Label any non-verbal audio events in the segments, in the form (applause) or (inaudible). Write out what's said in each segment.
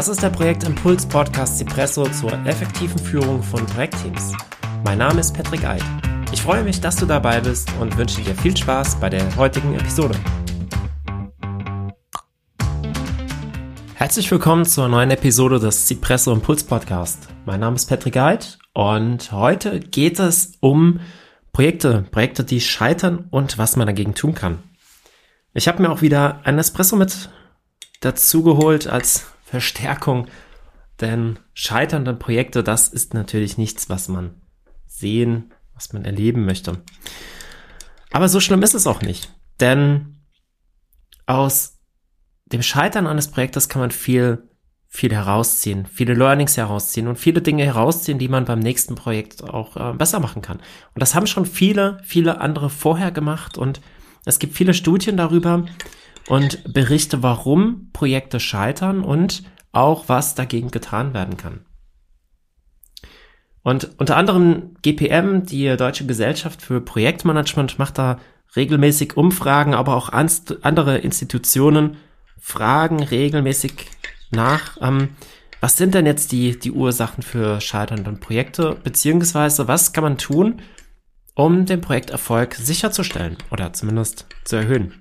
Das ist der Projektimpuls Podcast Cipresso zur effektiven Führung von Projektteams. Mein Name ist Patrick Eid. Ich freue mich, dass du dabei bist und wünsche dir viel Spaß bei der heutigen Episode. Herzlich willkommen zur neuen Episode des Cipresso Impuls Podcast. Mein Name ist Patrick Eid und heute geht es um Projekte, Projekte, die scheitern und was man dagegen tun kann. Ich habe mir auch wieder ein Espresso mit dazu geholt als Verstärkung, denn scheiternde Projekte, das ist natürlich nichts, was man sehen, was man erleben möchte. Aber so schlimm ist es auch nicht, denn aus dem Scheitern eines Projektes kann man viel, viel herausziehen, viele Learnings herausziehen und viele Dinge herausziehen, die man beim nächsten Projekt auch äh, besser machen kann. Und das haben schon viele, viele andere vorher gemacht und es gibt viele Studien darüber, und berichte, warum Projekte scheitern und auch was dagegen getan werden kann. Und unter anderem GPM, die Deutsche Gesellschaft für Projektmanagement, macht da regelmäßig Umfragen, aber auch andere Institutionen fragen regelmäßig nach, ähm, was sind denn jetzt die, die Ursachen für scheiternde Projekte, beziehungsweise was kann man tun, um den Projekterfolg sicherzustellen oder zumindest zu erhöhen.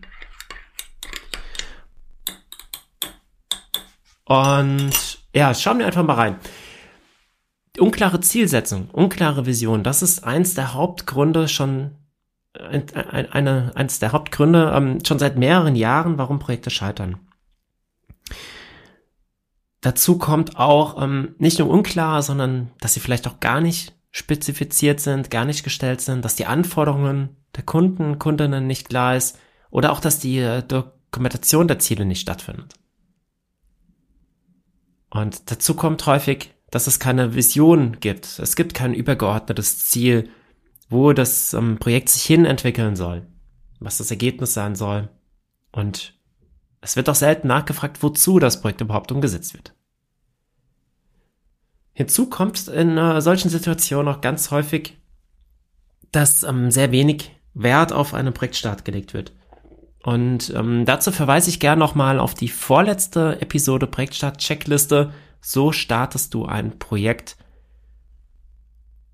Und ja, schauen wir einfach mal rein. Unklare Zielsetzung, unklare Vision, das ist eins der Hauptgründe schon, eine, eine, eins der Hauptgründe ähm, schon seit mehreren Jahren, warum Projekte scheitern. Dazu kommt auch ähm, nicht nur unklar, sondern dass sie vielleicht auch gar nicht spezifiziert sind, gar nicht gestellt sind, dass die Anforderungen der Kunden, Kundinnen nicht klar ist oder auch, dass die äh, Dokumentation der Ziele nicht stattfindet. Und dazu kommt häufig, dass es keine Vision gibt. Es gibt kein übergeordnetes Ziel, wo das ähm, Projekt sich hin entwickeln soll, was das Ergebnis sein soll. Und es wird auch selten nachgefragt, wozu das Projekt überhaupt umgesetzt wird. Hinzu kommt in äh, solchen Situationen auch ganz häufig, dass ähm, sehr wenig Wert auf einen Projektstart gelegt wird. Und ähm, dazu verweise ich gerne nochmal auf die vorletzte Episode Projektstart-Checkliste. So startest du ein Projekt.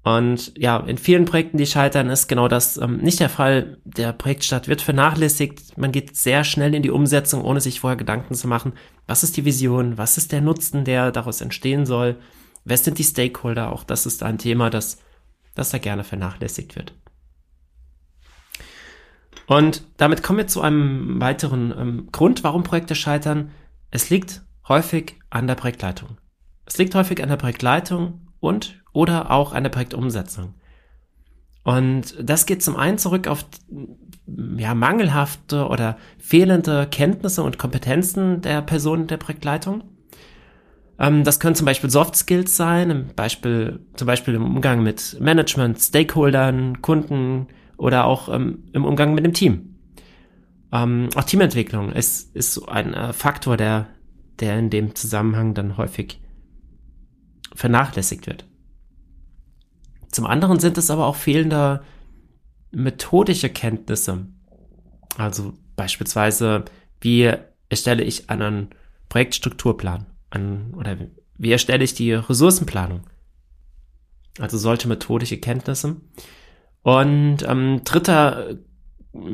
Und ja, in vielen Projekten, die scheitern, ist genau das ähm, nicht der Fall. Der Projektstart wird vernachlässigt. Man geht sehr schnell in die Umsetzung, ohne sich vorher Gedanken zu machen. Was ist die Vision? Was ist der Nutzen, der daraus entstehen soll? Wer sind die Stakeholder? Auch das ist ein Thema, das, das da gerne vernachlässigt wird. Und damit kommen wir zu einem weiteren ähm, Grund, warum Projekte scheitern. Es liegt häufig an der Projektleitung. Es liegt häufig an der Projektleitung und oder auch an der Projektumsetzung. Und das geht zum einen zurück auf ja, mangelhafte oder fehlende Kenntnisse und Kompetenzen der Personen der Projektleitung. Ähm, das können zum Beispiel Soft Skills sein, im Beispiel, zum Beispiel im Umgang mit Management, Stakeholdern, Kunden, oder auch ähm, im Umgang mit dem Team. Ähm, auch Teamentwicklung ist, ist so ein äh, Faktor, der, der in dem Zusammenhang dann häufig vernachlässigt wird. Zum anderen sind es aber auch fehlende methodische Kenntnisse. Also beispielsweise, wie erstelle ich einen Projektstrukturplan an, oder wie erstelle ich die Ressourcenplanung? Also solche methodische Kenntnisse. Und ähm, dritter,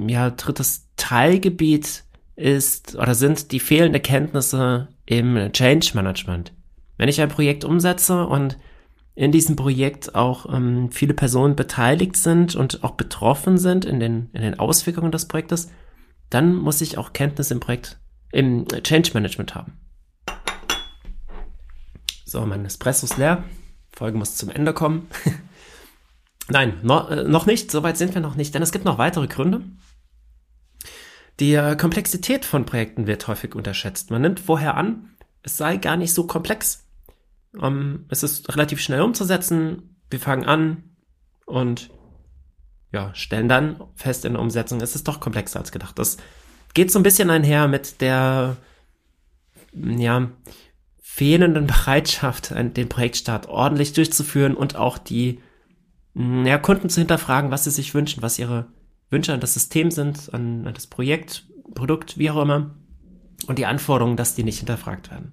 ja, drittes Teilgebiet ist oder sind die fehlenden Kenntnisse im Change Management. Wenn ich ein Projekt umsetze und in diesem Projekt auch ähm, viele Personen beteiligt sind und auch betroffen sind in den, in den Auswirkungen des Projektes, dann muss ich auch Kenntnis im Projekt, im Change Management haben. So, mein Espresso ist leer. Folge muss zum Ende kommen. (laughs) Nein, no, äh, noch nicht, soweit sind wir noch nicht, denn es gibt noch weitere Gründe. Die äh, Komplexität von Projekten wird häufig unterschätzt. Man nimmt vorher an, es sei gar nicht so komplex. Ähm, es ist relativ schnell umzusetzen. Wir fangen an und ja, stellen dann fest in der Umsetzung, es ist doch komplexer als gedacht. Das geht so ein bisschen einher mit der ja, fehlenden (laughs) Bereitschaft, den Projektstart ordentlich durchzuführen und auch die ja, Kunden zu hinterfragen, was sie sich wünschen, was ihre Wünsche an das System sind, an, an das Projekt, Produkt, wie auch immer. Und die Anforderungen, dass die nicht hinterfragt werden.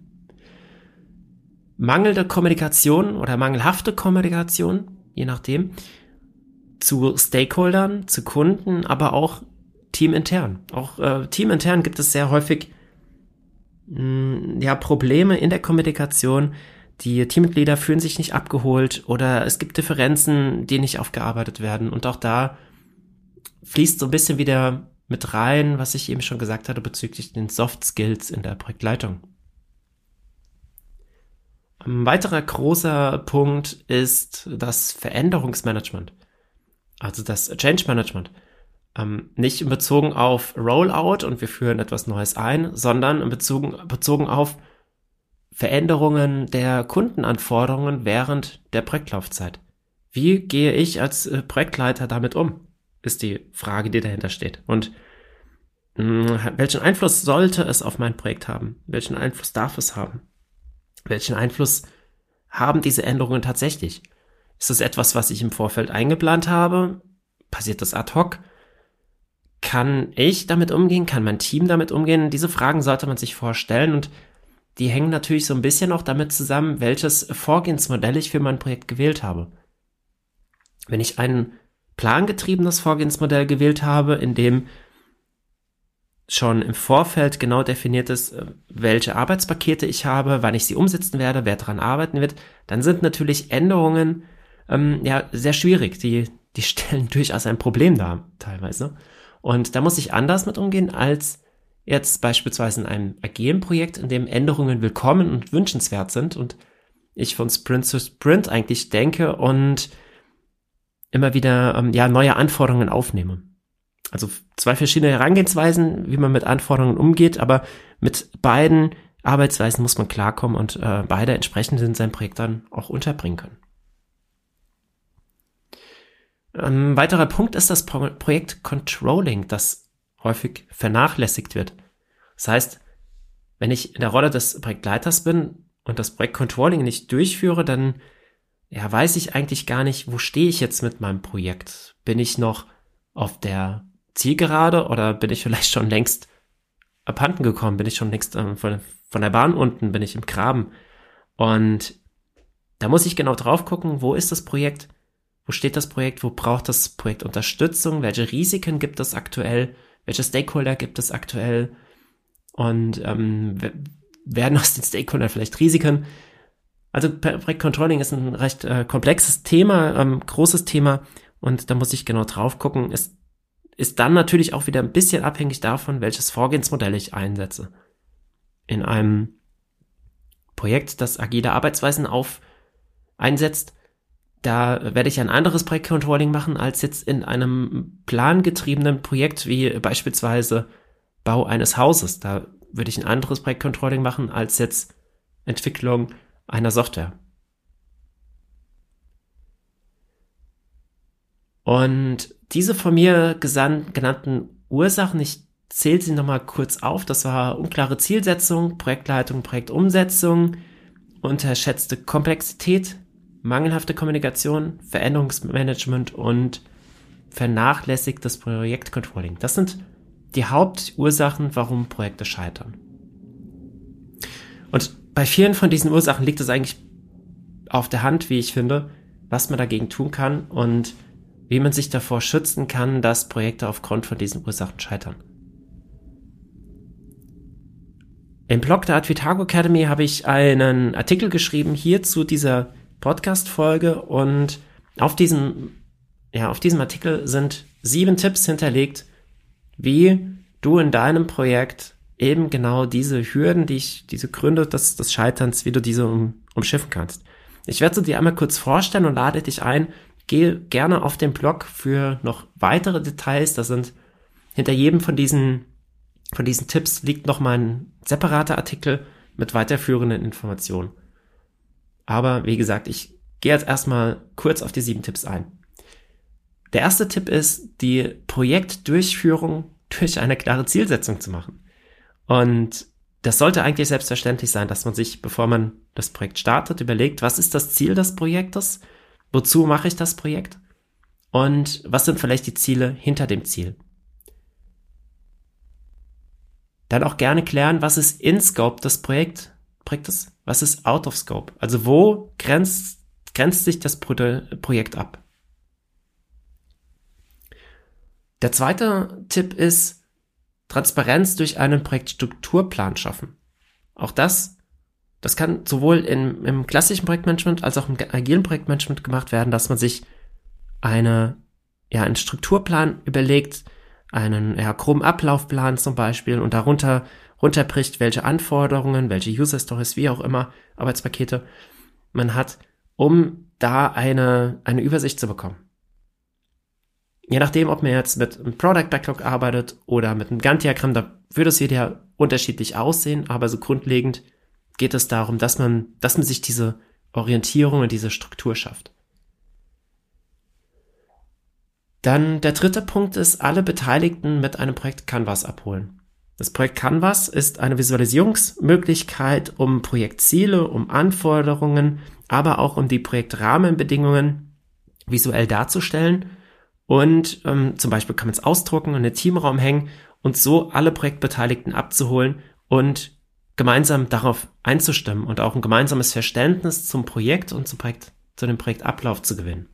mangelnde Kommunikation oder mangelhafte Kommunikation, je nachdem, zu Stakeholdern, zu Kunden, aber auch teamintern. Auch äh, teamintern gibt es sehr häufig mh, mm, ja Probleme in der Kommunikation. Die Teammitglieder fühlen sich nicht abgeholt oder es gibt Differenzen, die nicht aufgearbeitet werden. Und auch da fließt so ein bisschen wieder mit rein, was ich eben schon gesagt hatte bezüglich den Soft Skills in der Projektleitung. Ein weiterer großer Punkt ist das Veränderungsmanagement, also das Change Management. Ähm, nicht bezogen auf Rollout und wir führen etwas Neues ein, sondern in bezogen, bezogen auf Veränderungen der Kundenanforderungen während der Projektlaufzeit. Wie gehe ich als äh, Projektleiter damit um? Ist die Frage, die dahinter steht. Und mh, hm, welchen Einfluss sollte es auf mein Projekt haben? Welchen Einfluss darf es haben? Welchen Einfluss haben diese Änderungen tatsächlich? Ist das etwas, was ich im Vorfeld eingeplant habe? Passiert das ad hoc? Kann ich damit umgehen? Kann mein Team damit umgehen? Diese Fragen sollte man sich vorstellen und die hängen natürlich so ein bisschen auch damit zusammen, welches Vorgehensmodell ich für mein Projekt gewählt habe. Wenn ich ein plangetriebenes Vorgehensmodell gewählt habe, in dem schon im Vorfeld genau definiert ist, äh, welche Arbeitspakete ich habe, wann ich sie umsetzen werde, wer daran arbeiten wird, dann sind natürlich Änderungen ähm, ja sehr schwierig. Die, die (laughs) stellen durchaus ein Problem dar, teilweise. Und da muss ich anders mit umgehen als jetzt beispielsweise in einem agilen Projekt, in dem Änderungen willkommen und wünschenswert sind und ich von Sprint zu Sprint eigentlich denke und immer wieder ähm, ja neue Anforderungen aufnehme also zwei verschiedene Herangehensweisen, wie man mit Anforderungen umgeht, aber mit beiden Arbeitsweisen muss man klarkommen und äh, beide entsprechend in seinem Projekt dann auch unterbringen können. Ein weiterer Punkt ist das Pro Projekt Controlling, das häufig vernachlässigt wird. Das heißt, wenn ich in der Rolle des Projektleiters bin und das Projekt Controlling nicht durchführe, dann ja, weiß ich eigentlich gar nicht, wo stehe ich jetzt mit meinem Projekt? Bin ich noch auf der Zielgerade oder bin ich (laughs) vielleicht schon längst abhanden gekommen? Bin ich schon längst ähm, von, von der Bahn unten? Bin ich im Graben? Und da muss ich genau drauf gucken, wo ist das Projekt? Wo steht das Projekt? Wo braucht das Projekt Unterstützung? Welche Risiken gibt es aktuell? Welche Stakeholder gibt es aktuell? Und ähm, werden aus den Stakeholdern vielleicht Risiken? Also Projektcontrolling ist ein recht äh, komplexes Thema, ähm, großes Thema und da muss ich genau drauf gucken. Es ist dann natürlich auch wieder ein bisschen abhängig davon, welches Vorgehensmodell ich einsetze. In einem Projekt, das agile Arbeitsweisen auf einsetzt, da werde ich ein anderes Projektcontrolling machen als jetzt in einem plangetriebenen Projekt wie beispielsweise Bau eines Hauses. Da würde ich ein anderes Projektcontrolling machen als jetzt Entwicklung einer Software. Und diese von mir genannten Ursachen, ich zähle sie nochmal kurz auf, das war unklare Zielsetzung, Projektleitung, Projektumsetzung, unterschätzte Komplexität, mangelhafte Kommunikation, Veränderungsmanagement und vernachlässigtes Projektcontrolling. Das sind die Hauptursachen, warum Projekte scheitern. Und bei vielen von diesen Ursachen liegt es eigentlich auf der Hand, wie ich finde, was man dagegen tun kann und wie man sich davor schützen kann, dass Projekte aufgrund von diesen Ursachen scheitern. Im Blog der Advitago Academy habe ich einen Artikel geschrieben hier zu dieser Podcast-Folge und auf diesem, ja, auf diesem Artikel sind sieben Tipps hinterlegt, wie du in deinem Projekt eben genau diese Hürden, die ich, diese Gründe des, des Scheiterns, wie du diese um, umschiffen kannst. Ich werde sie dir einmal kurz vorstellen und lade dich ein, Geh gerne auf den Blog für noch weitere Details. Da sind hinter jedem von diesen, von diesen Tipps liegt noch mal ein separater Artikel mit weiterführenden Informationen. Aber wie gesagt, ich gehe jetzt erstmal kurz auf die sieben Tipps ein. Der erste Tipp ist, die Projektdurchführung durch eine klare Zielsetzung zu machen. Und das sollte eigentlich selbstverständlich sein, dass man sich, bevor man das Projekt startet, überlegt, was ist das Ziel des Projektes Wozu mache ich das Projekt? Und was sind vielleicht die Ziele hinter dem Ziel? Dann auch gerne klären, was ist in Scope das Projekt? Projekt ist, was ist out of scope? Also wo grenzt, grenzt sich das Pro Projekt ab? Der zweite Tipp ist, Transparenz durch einen Projektstrukturplan schaffen. Auch das, das kann sowohl im, im klassischen Projektmanagement als auch im agilen Projektmanagement gemacht werden, dass man sich eine, ja, einen Strukturplan überlegt, einen ja, groben Ablaufplan zum Beispiel und darunter runterbricht, welche Anforderungen, welche User Stories, wie auch immer, Arbeitspakete man hat, um da eine, eine Übersicht zu bekommen. Je nachdem, ob man jetzt mit einem Product Backlog arbeitet oder mit einem Gantt-Diagramm, da würde es wieder unterschiedlich aussehen, aber so grundlegend geht es darum, dass man, dass man sich diese Orientierung und diese Struktur schafft. Dann der dritte Punkt ist, alle Beteiligten mit einem Projekt Canvas abholen. Das Projekt Canvas ist eine Visualisierungsmöglichkeit, um Projektziele, um Anforderungen, aber auch um die Projektrahmenbedingungen visuell darzustellen. Und ähm, zum Beispiel kann man es ausdrucken und in den Teamraum hängen und so alle Projektbeteiligten abzuholen und gemeinsam darauf einzustimmen und auch ein gemeinsames Verständnis zum Projekt und zum Projekt, zu dem Projektablauf zu gewinnen.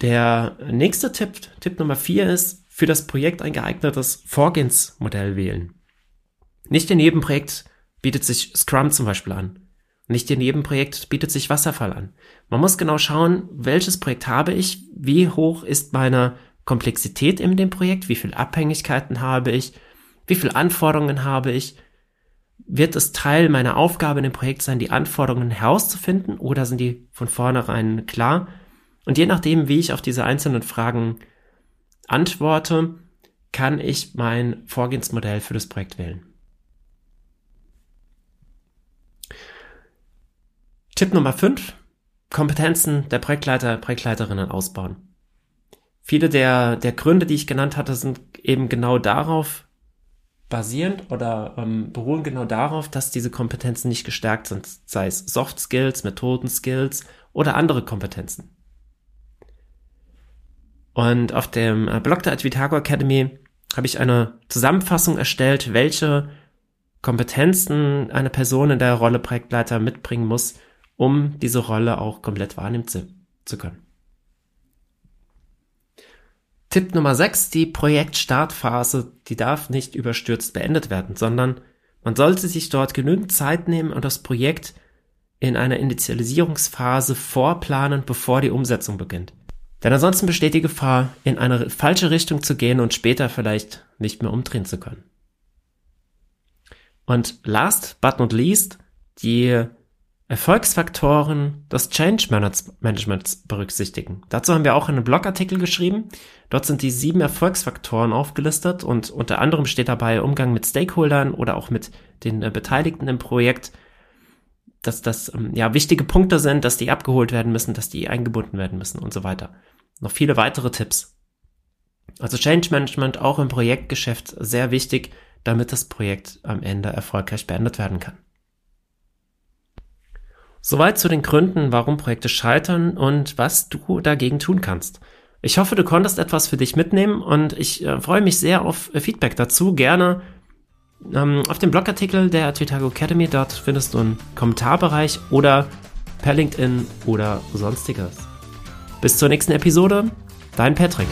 Der nächste Tipp, Tipp Nummer vier ist, für das Projekt ein geeignetes Vorgehensmodell wählen. Nicht in jedem Projekt bietet sich Scrum zum Beispiel an. Nicht in jedem Projekt bietet sich Wasserfall an. Man muss genau schauen, welches Projekt habe ich, wie hoch ist meine Komplexität in dem Projekt, wie viele Abhängigkeiten habe ich, wie viele Anforderungen habe ich. Wird es Teil meiner Aufgabe in dem Projekt sein, die Anforderungen herauszufinden oder sind die von vornherein klar? Und je nachdem, wie ich auf diese einzelnen Fragen antworte, kann ich mein Vorgehensmodell für das Projekt wählen. Tipp Nummer 5. Kompetenzen der Projektleiter, Projektleiterinnen ausbauen. Viele der, der Gründe, die ich genannt hatte, sind eben genau darauf basierend oder ähm, beruhen genau darauf, dass diese Kompetenzen nicht gestärkt sind, sei es Soft Skills, Methoden Skills oder andere Kompetenzen. Und auf dem äh, Blog der Advitago Academy habe ich eine Zusammenfassung erstellt, welche Kompetenzen eine Person in der Rolle Projektleiter mitbringen muss, um diese Rolle auch komplett wahrnehmen zu, zu können. Tipp Nummer 6, die Projektstartphase, die darf nicht überstürzt beendet werden, sondern man sollte sich dort genügend Zeit nehmen und das Projekt in einer Initialisierungsphase vorplanen, bevor die Umsetzung beginnt. Denn ansonsten besteht die Gefahr, in eine falsche Richtung zu gehen und später vielleicht nicht mehr umdrehen zu können. Und last but not least, die Erfolgsfaktoren des Change Managements berücksichtigen. Dazu haben wir auch einen Blogartikel geschrieben. Dort sind die sieben Erfolgsfaktoren aufgelistet und unter anderem steht dabei Umgang mit Stakeholdern oder auch mit den äh, Beteiligten im Projekt, dass das ähm, ja wichtige Punkte sind, dass die abgeholt werden müssen, dass die eingebunden werden müssen und so weiter. Noch viele weitere Tipps. Also Change Management auch im Projektgeschäft sehr wichtig, damit das Projekt am Ende erfolgreich beendet werden kann. Soweit zu den Gründen, warum Projekte scheitern und was du dagegen tun kannst. Ich hoffe, du konntest etwas für dich mitnehmen und ich äh, freue mich sehr auf äh, Feedback dazu. Gerne ähm, auf dem Blogartikel der Twitago Academy. Dort findest du einen Kommentarbereich oder per LinkedIn oder sonstiges. Bis zur nächsten Episode, dein Patrick.